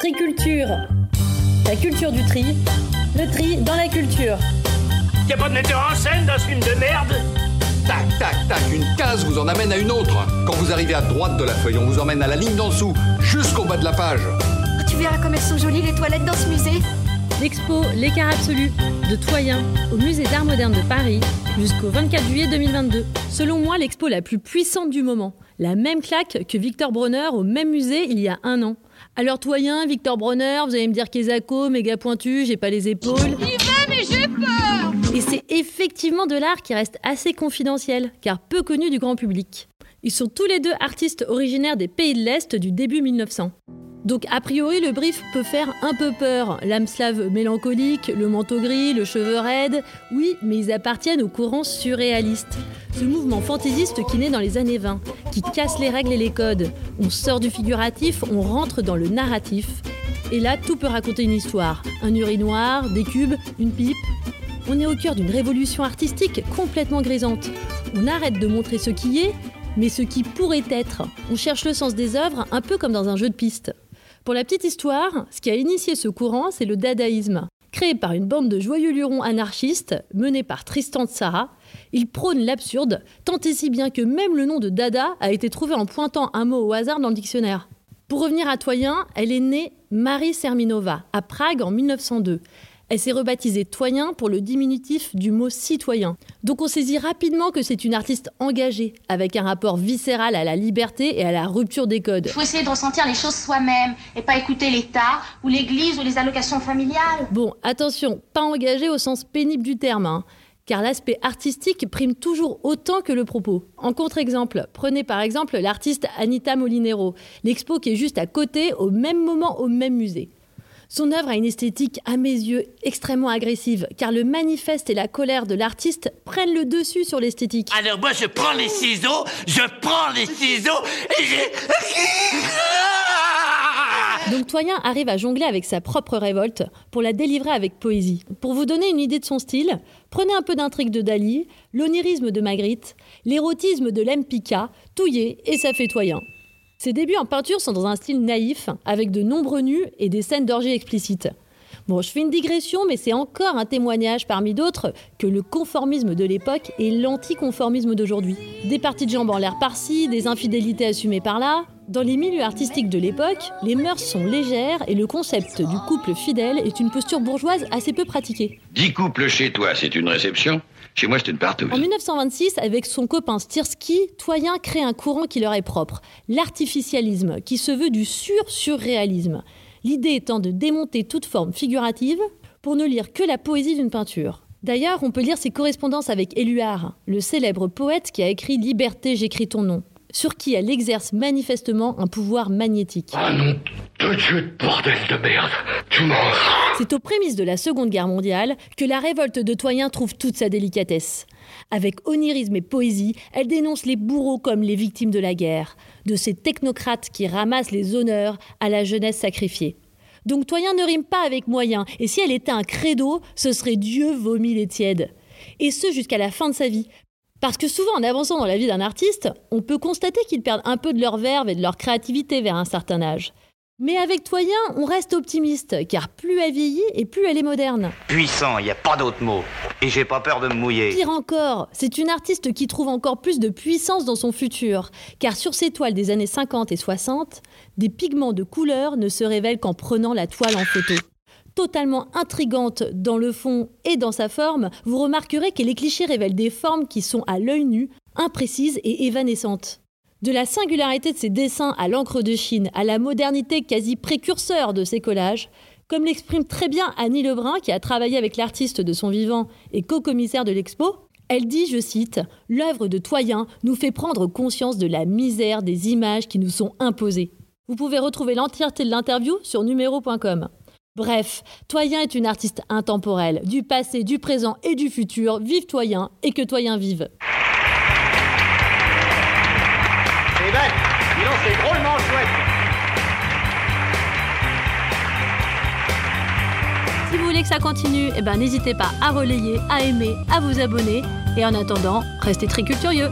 Triculture. La culture du tri. Le tri dans la culture. Y'a pas de metteur en scène dans ce film de merde? Tac, tac, tac, une case vous en amène à une autre. Quand vous arrivez à droite de la feuille, on vous emmène à la ligne d'en dessous, jusqu'au bas de la page. Ah, tu verras comme elles sont jolies les toilettes dans ce musée. L'expo L'écart absolu de Toyen au musée d'art moderne de Paris jusqu'au 24 juillet 2022. Selon moi, l'expo la plus puissante du moment. La même claque que Victor Bronner au même musée il y a un an. Alors Toyen, Victor Bronner, vous allez me dire qu'Ezako, méga pointu, j'ai pas les épaules. Il va mais j'ai peur Et c'est effectivement de l'art qui reste assez confidentiel, car peu connu du grand public. Ils sont tous les deux artistes originaires des pays de l'Est du début 1900. Donc a priori le brief peut faire un peu peur. L'âme slave mélancolique, le manteau gris, le cheveu raide, oui, mais ils appartiennent au courant surréaliste. Ce mouvement fantaisiste qui naît dans les années 20, qui casse les règles et les codes. On sort du figuratif, on rentre dans le narratif. Et là, tout peut raconter une histoire. Un urinoir, des cubes, une pipe. On est au cœur d'une révolution artistique complètement grisante. On arrête de montrer ce qui est, mais ce qui pourrait être. On cherche le sens des œuvres un peu comme dans un jeu de piste. Pour la petite histoire, ce qui a initié ce courant, c'est le dadaïsme. Créé par une bande de joyeux lurons anarchistes, menée par Tristan Tzara, il prône l'absurde, tant et si bien que même le nom de Dada a été trouvé en pointant un mot au hasard dans le dictionnaire. Pour revenir à Toyen, elle est née Marie Serminova, à Prague en 1902. Elle s'est rebaptisée Toyen pour le diminutif du mot citoyen. Donc on saisit rapidement que c'est une artiste engagée, avec un rapport viscéral à la liberté et à la rupture des codes. Il faut essayer de ressentir les choses soi-même et pas écouter l'État ou l'Église ou les allocations familiales. Bon, attention, pas engagée au sens pénible du terme, hein, car l'aspect artistique prime toujours autant que le propos. En contre-exemple, prenez par exemple l'artiste Anita Molinero, l'expo qui est juste à côté, au même moment, au même musée. Son œuvre a une esthétique, à mes yeux, extrêmement agressive, car le manifeste et la colère de l'artiste prennent le dessus sur l'esthétique. Alors moi je prends les ciseaux, je prends les ciseaux et j'ai... Donc Toyen arrive à jongler avec sa propre révolte pour la délivrer avec poésie. Pour vous donner une idée de son style, prenez un peu d'intrigue de Dali, l'onirisme de Magritte, l'érotisme de Lempicka, touillé et ça fait Toyen. Ses débuts en peinture sont dans un style naïf, avec de nombreux nus et des scènes d'orgie explicites. Bon, je fais une digression, mais c'est encore un témoignage parmi d'autres que le conformisme de l'époque est l'anticonformisme d'aujourd'hui. Des parties de jambes en l'air par-ci, des infidélités assumées par-là. Dans les milieux artistiques de l'époque, les mœurs sont légères et le concept du couple fidèle est une posture bourgeoise assez peu pratiquée. Dix couples chez toi, c'est une réception Chez moi, c'est une partouze. En 1926, avec son copain Stirsky, Toyen crée un courant qui leur est propre, l'artificialisme, qui se veut du sur-surréalisme. L'idée étant de démonter toute forme figurative pour ne lire que la poésie d'une peinture. D'ailleurs, on peut lire ses correspondances avec Éluard, le célèbre poète qui a écrit Liberté, j'écris ton nom, sur qui elle exerce manifestement un pouvoir magnétique. Ah non, de Dieu de bordel de merde, tu manges. C'est aux prémices de la Seconde Guerre mondiale que la révolte de Toyen trouve toute sa délicatesse. Avec onirisme et poésie, elle dénonce les bourreaux comme les victimes de la guerre, de ces technocrates qui ramassent les honneurs à la jeunesse sacrifiée. Donc Toyen ne rime pas avec moyen, et si elle était un credo, ce serait Dieu vomi les tièdes. Et ce jusqu'à la fin de sa vie. Parce que souvent, en avançant dans la vie d'un artiste, on peut constater qu'ils perdent un peu de leur verve et de leur créativité vers un certain âge. Mais avec Toyen, on reste optimiste, car plus elle vieillit et plus elle est moderne. Puissant, il n'y a pas d'autre mot. Et j'ai pas peur de me mouiller. Pire encore, c'est une artiste qui trouve encore plus de puissance dans son futur, car sur ses toiles des années 50 et 60, des pigments de couleur ne se révèlent qu'en prenant la toile en photo. Totalement intrigante dans le fond et dans sa forme, vous remarquerez que les clichés révèlent des formes qui sont à l'œil nu, imprécises et évanescentes. De la singularité de ses dessins à l'encre de Chine, à la modernité quasi précurseur de ses collages, comme l'exprime très bien Annie Lebrun, qui a travaillé avec l'artiste de son vivant et co-commissaire de l'expo, elle dit, je cite, L'œuvre de Toyen nous fait prendre conscience de la misère des images qui nous sont imposées. Vous pouvez retrouver l'entièreté de l'interview sur numéro.com. Bref, Toyen est une artiste intemporelle, du passé, du présent et du futur. Vive Toyen et que Toyen vive. C'est drôlement chouette Si vous voulez que ça continue, eh ben, n'hésitez pas à relayer, à aimer, à vous abonner. Et en attendant, restez très culturieux.